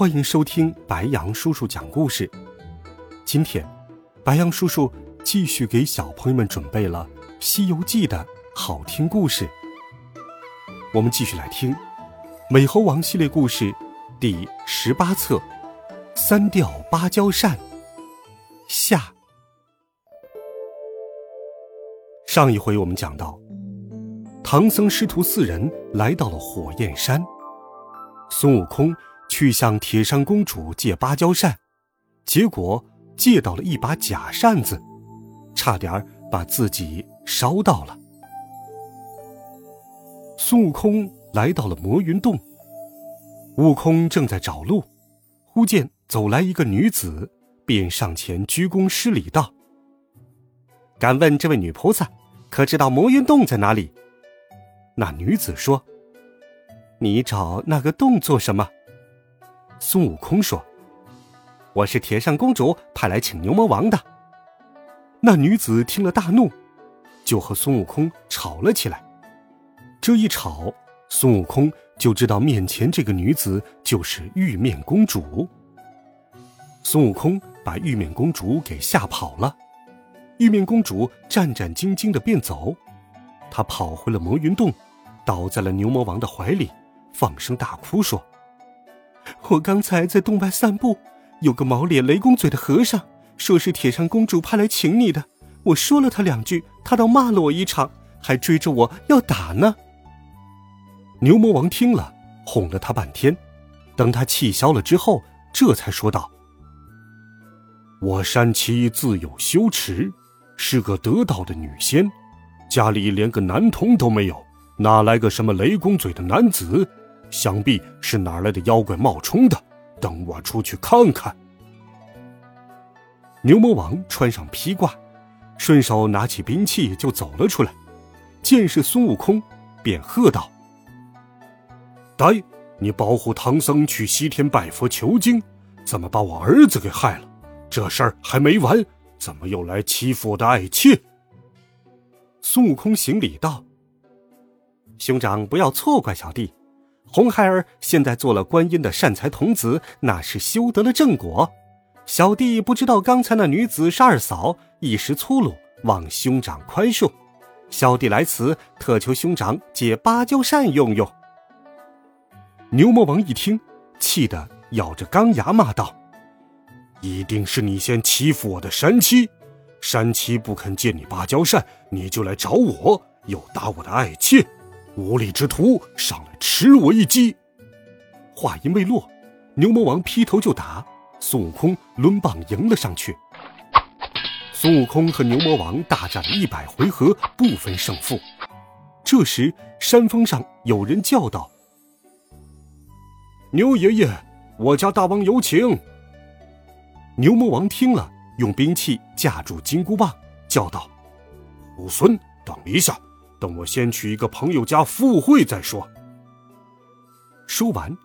欢迎收听白羊叔叔讲故事。今天，白羊叔叔继续给小朋友们准备了《西游记》的好听故事。我们继续来听《美猴王》系列故事第十八册《三调芭蕉扇》下。上一回我们讲到，唐僧师徒四人来到了火焰山，孙悟空。去向铁扇公主借芭蕉扇，结果借到了一把假扇子，差点把自己烧到了。孙悟空来到了魔云洞，悟空正在找路，忽见走来一个女子，便上前鞠躬施礼道：“敢问这位女菩萨，可知道魔云洞在哪里？”那女子说：“你找那个洞做什么？”孙悟空说：“我是铁扇公主派来请牛魔王的。”那女子听了大怒，就和孙悟空吵了起来。这一吵，孙悟空就知道面前这个女子就是玉面公主。孙悟空把玉面公主给吓跑了，玉面公主战战兢兢的便走，她跑回了魔云洞，倒在了牛魔王的怀里，放声大哭说。我刚才在洞外散步，有个毛脸雷公嘴的和尚，说是铁扇公主派来请你的。我说了他两句，他倒骂了我一场，还追着我要打呢。牛魔王听了，哄了他半天，等他气消了之后，这才说道：“我山妻自有羞耻，是个得道的女仙，家里连个男童都没有，哪来个什么雷公嘴的男子？”想必是哪来的妖怪冒充的，等我出去看看。牛魔王穿上披挂，顺手拿起兵器就走了出来，见是孙悟空，便喝道：“呆，你保护唐僧去西天拜佛求经，怎么把我儿子给害了？这事儿还没完，怎么又来欺负我的爱妾？”孙悟空行礼道：“兄长不要错怪小弟。”红孩儿现在做了观音的善财童子，那是修得了正果。小弟不知道刚才那女子是二嫂，一时粗鲁，望兄长宽恕。小弟来此，特求兄长借芭蕉扇用用。牛魔王一听，气得咬着钢牙骂道：“一定是你先欺负我的山妻，山妻不肯借你芭蕉扇，你就来找我，又打我的爱妾。”无礼之徒，上来吃我一击！话音未落，牛魔王劈头就打，孙悟空抡棒迎了上去。孙悟空和牛魔王大战了一百回合，不分胜负。这时，山峰上有人叫道：“牛爷爷，我家大王有请。”牛魔王听了，用兵器架住金箍棒，叫道：“武孙，等一下。”等我先去一个朋友家赴会再说。说完，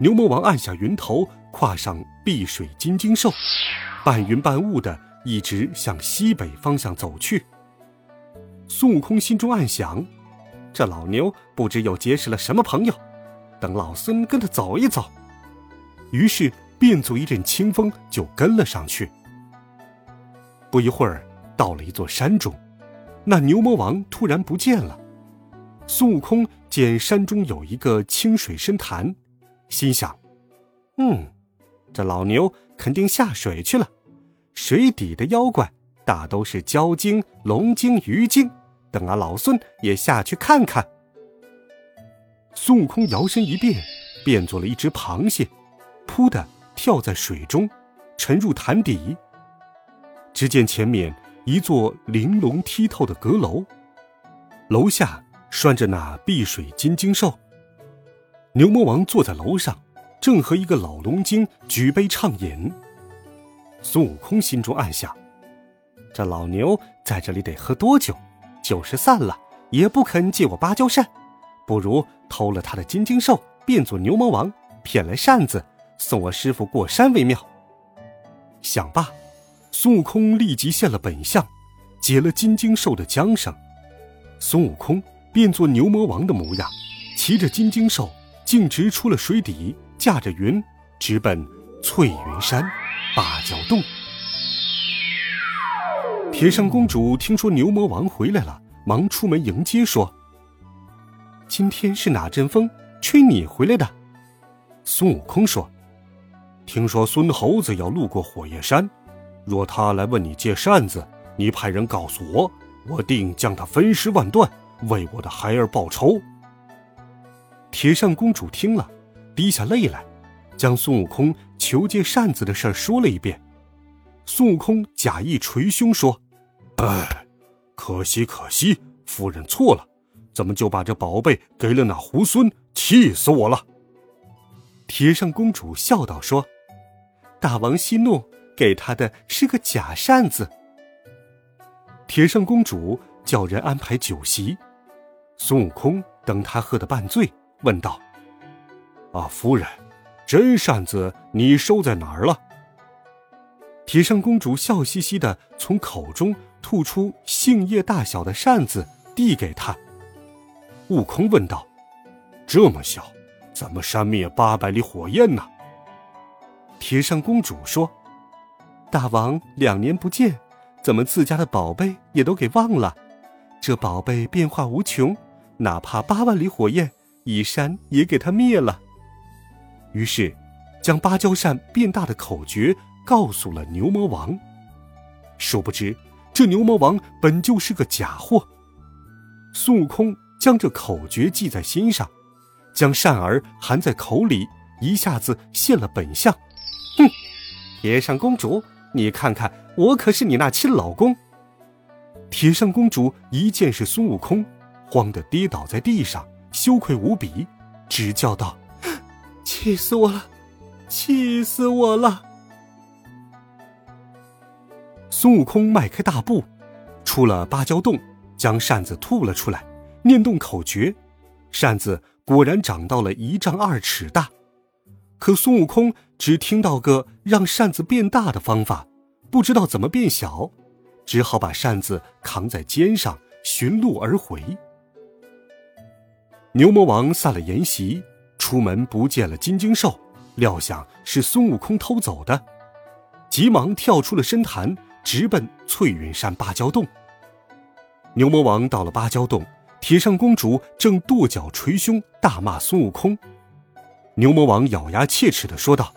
牛魔王按下云头，跨上碧水金睛兽，半云半雾的一直向西北方向走去。孙悟空心中暗想：这老牛不知又结识了什么朋友，等老孙跟他走一走。于是变作一阵清风，就跟了上去。不一会儿，到了一座山中。那牛魔王突然不见了，孙悟空见山中有一个清水深潭，心想：“嗯，这老牛肯定下水去了。水底的妖怪大都是蛟精、龙精、鱼精，等俺老孙也下去看看。”孙悟空摇身一变，变做了一只螃蟹，扑的跳在水中，沉入潭底。只见前面。一座玲珑剔透的阁楼，楼下拴着那碧水金睛兽。牛魔王坐在楼上，正和一个老龙精举杯畅饮。孙悟空心中暗想：这老牛在这里得喝多久？酒是散了，也不肯借我芭蕉扇，不如偷了他的金睛兽，变作牛魔王，骗来扇子，送我师傅过山为妙。想罢，孙悟空立即现了本相，解了金睛兽的缰绳。孙悟空变作牛魔王的模样，骑着金睛兽，径直出了水底，驾着云，直奔翠云山芭蕉洞。铁扇公主听说牛魔王回来了，忙出门迎接，说：“今天是哪阵风吹你回来的？”孙悟空说：“听说孙猴子要路过火焰山，若他来问你借扇子，你派人告诉我，我定将他分尸万段，为我的孩儿报仇。”铁扇公主听了，滴下泪来，将孙悟空求借扇子的事说了一遍。孙悟空假意捶胸说：“哎，可惜可惜，夫人错了，怎么就把这宝贝给了那猢狲？气死我了！”铁扇公主笑道：“说，大王息怒，给他的是个假扇子。”铁扇公主叫人安排酒席，孙悟空等他喝得半醉，问道：“啊，夫人，真扇子你收在哪儿了？”铁扇公主笑嘻嘻的从口中吐出杏叶大小的扇子，递给他。悟空问道：“这么小，怎么扇灭八百里火焰呢？”铁扇公主说：“大王两年不见，怎么自家的宝贝也都给忘了？这宝贝变化无穷，哪怕八万里火焰，一扇也给他灭了。”于是，将芭蕉扇变大的口诀。告诉了牛魔王，殊不知这牛魔王本就是个假货。孙悟空将这口诀记在心上，将扇儿含在口里，一下子现了本相。哼，铁扇公主，你看看，我可是你那亲老公。铁扇公主一见是孙悟空，慌得跌倒在地上，羞愧无比，直叫道：“气死我了，气死我了！”孙悟空迈开大步，出了芭蕉洞，将扇子吐了出来，念动口诀，扇子果然长到了一丈二尺大。可孙悟空只听到个让扇子变大的方法，不知道怎么变小，只好把扇子扛在肩上，寻路而回。牛魔王散了筵席，出门不见了金睛兽，料想是孙悟空偷走的，急忙跳出了深潭。直奔翠云山芭蕉洞。牛魔王到了芭蕉洞，铁扇公主正跺脚捶胸，大骂孙悟空。牛魔王咬牙切齿的说道：“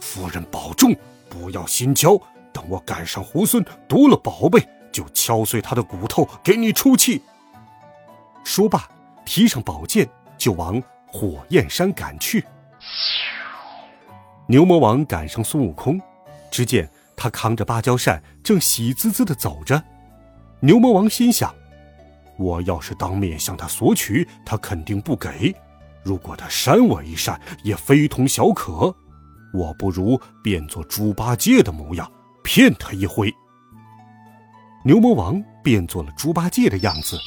夫人保重，不要心焦。等我赶上猢狲夺了宝贝，就敲碎他的骨头，给你出气。”说罢，提上宝剑就往火焰山赶去。牛魔王赶上孙悟空，只见。他扛着芭蕉扇，正喜滋滋的走着。牛魔王心想：“我要是当面向他索取，他肯定不给；如果他扇我一扇，也非同小可。我不如变作猪八戒的模样，骗他一回。”牛魔王变作了猪八戒的样子，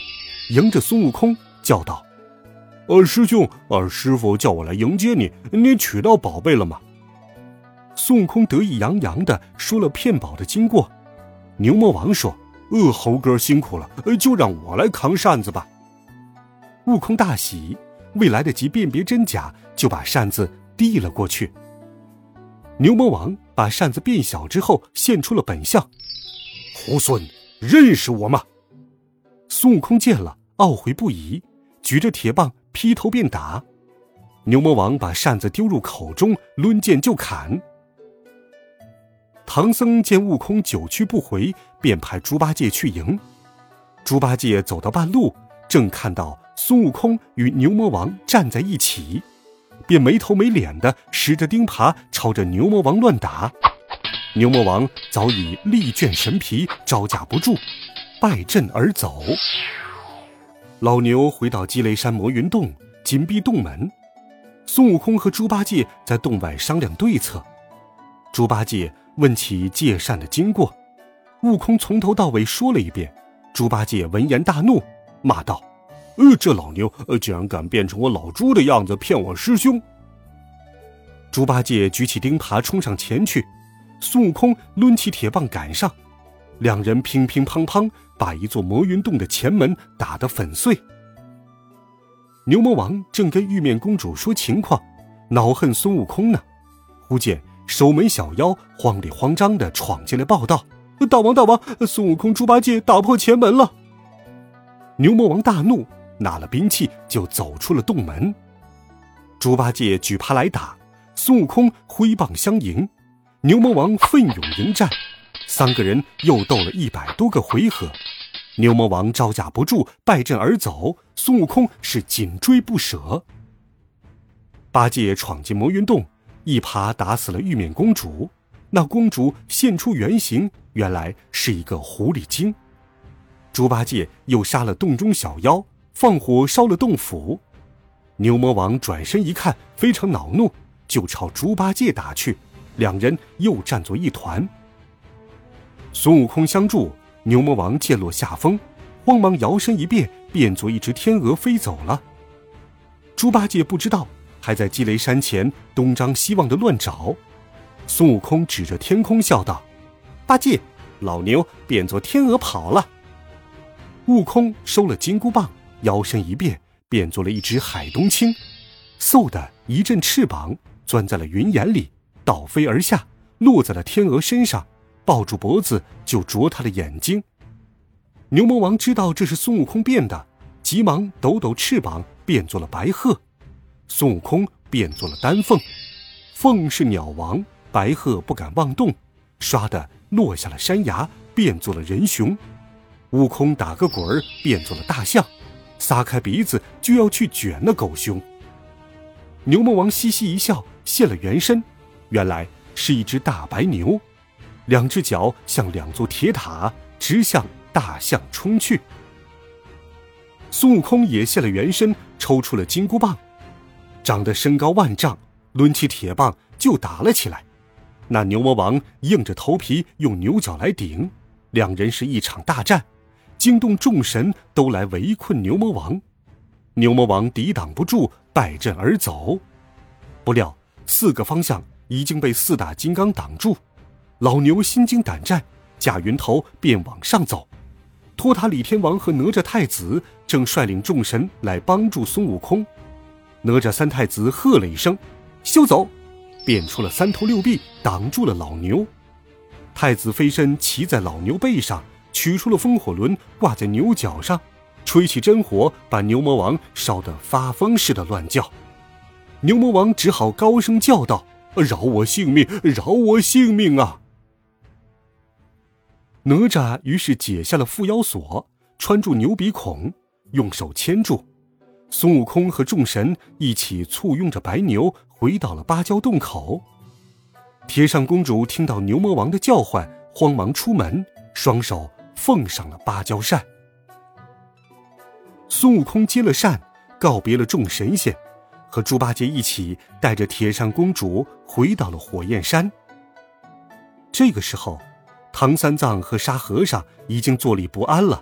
迎着孙悟空叫道：“呃，师兄，二师傅叫我来迎接你，你取到宝贝了吗？”孙悟空得意洋洋的说了骗宝的经过，牛魔王说：“呃，猴哥辛苦了，就让我来扛扇子吧。”悟空大喜，未来得及辨别真假，就把扇子递了过去。牛魔王把扇子变小之后，现出了本相：“猢狲，认识我吗？”孙悟空见了，懊悔不已，举着铁棒劈头便打。牛魔王把扇子丢入口中，抡剑就砍。唐僧见悟空久去不回，便派猪八戒去迎。猪八戒走到半路，正看到孙悟空与牛魔王站在一起，便没头没脸的拾着钉耙朝着牛魔王乱打。牛魔王早已力倦神疲，招架不住，败阵而走。老牛回到积雷山魔云洞，紧闭洞门。孙悟空和猪八戒在洞外商量对策。猪八戒问起借扇的经过，悟空从头到尾说了一遍。猪八戒闻言大怒，骂道：“呃，这老牛，呃，竟然敢变成我老猪的样子骗我师兄！”猪八戒举起钉耙冲上前去，孙悟空抡起铁棒赶上，两人乒乒乓乓把一座魔云洞的前门打得粉碎。牛魔王正跟玉面公主说情况，恼恨孙悟空呢。忽见守门小妖慌里慌张的闯进来报道：“大王，大王，孙悟空、猪八戒打破前门了！”牛魔王大怒，拿了兵器就走出了洞门。猪八戒举耙来打，孙悟空挥棒相迎，牛魔王奋勇迎战，三个人又斗了一百多个回合。牛魔王招架不住，败阵而走。孙悟空是紧追不舍。八戒闯进魔云洞，一耙打死了玉面公主。那公主现出原形，原来是一个狐狸精。猪八戒又杀了洞中小妖，放火烧了洞府。牛魔王转身一看，非常恼怒，就朝猪八戒打去。两人又战作一团。孙悟空相助。牛魔王见落下风，慌忙摇身一变，变作一只天鹅飞走了。猪八戒不知道，还在积雷山前东张西望的乱找。孙悟空指着天空笑道：“八戒，老牛变作天鹅跑了。”悟空收了金箍棒，腰身一变，变作了一只海东青，嗖的一阵翅膀钻在了云眼里，倒飞而下，落在了天鹅身上。抱住脖子就啄他的眼睛。牛魔王知道这是孙悟空变的，急忙抖抖翅膀变作了白鹤，孙悟空变作了丹凤。凤是鸟王，白鹤不敢妄动，唰的落下了山崖，变作了人熊。悟空打个滚儿变作了大象，撒开鼻子就要去卷那狗熊。牛魔王嘻嘻一笑，现了原身，原来是一只大白牛。两只脚像两座铁塔，直向大象冲去。孙悟空也现了原身，抽出了金箍棒，长得身高万丈，抡起铁棒就打了起来。那牛魔王硬着头皮用牛角来顶，两人是一场大战，惊动众神都来围困牛魔王。牛魔王抵挡不住，败阵而走。不料四个方向已经被四大金刚挡住。老牛心惊胆战，驾云头便往上走。托塔李天王和哪吒太子正率领众神来帮助孙悟空。哪吒三太子喝了一声：“休走！”变出了三头六臂，挡住了老牛。太子飞身骑在老牛背上，取出了风火轮挂在牛角上，吹起真火，把牛魔王烧得发疯似的乱叫。牛魔王只好高声叫道：“饶我性命！饶我性命啊！”哪吒于是解下了缚妖锁，穿住牛鼻孔，用手牵住。孙悟空和众神一起簇拥着白牛回到了芭蕉洞口。铁扇公主听到牛魔王的叫唤，慌忙出门，双手奉上了芭蕉扇。孙悟空接了扇，告别了众神仙，和猪八戒一起带着铁扇公主回到了火焰山。这个时候。唐三藏和沙和尚已经坐立不安了，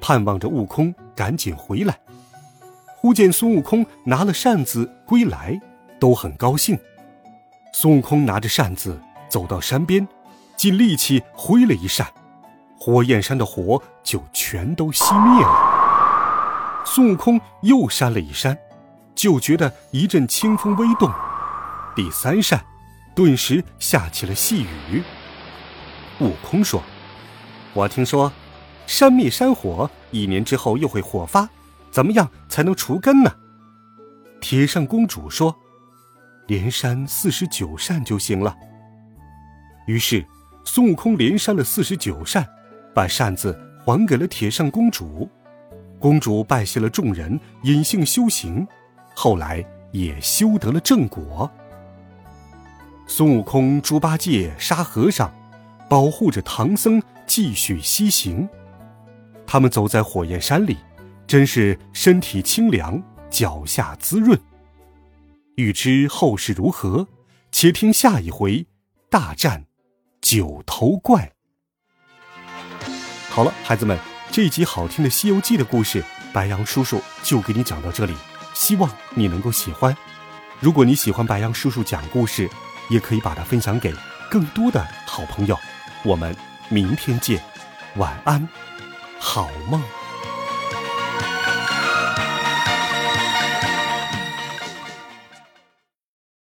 盼望着悟空赶紧回来。忽见孙悟空拿了扇子归来，都很高兴。孙悟空拿着扇子走到山边，尽力气挥了一扇，火焰山的火就全都熄灭了。孙悟空又扇了一扇，就觉得一阵清风微动。第三扇，顿时下起了细雨。悟空说：“我听说，山灭山火，一年之后又会火发，怎么样才能除根呢？”铁扇公主说：“连扇四十九扇就行了。”于是，孙悟空连扇了四十九扇，把扇子还给了铁扇公主。公主拜谢了众人，隐性修行，后来也修得了正果。孙悟空、猪八戒、沙和尚。保护着唐僧继续西行，他们走在火焰山里，真是身体清凉，脚下滋润。欲知后事如何，且听下一回大战九头怪。好了，孩子们，这一集好听的《西游记》的故事，白杨叔叔就给你讲到这里。希望你能够喜欢。如果你喜欢白杨叔叔讲故事，也可以把它分享给更多的好朋友。我们明天见，晚安，好梦。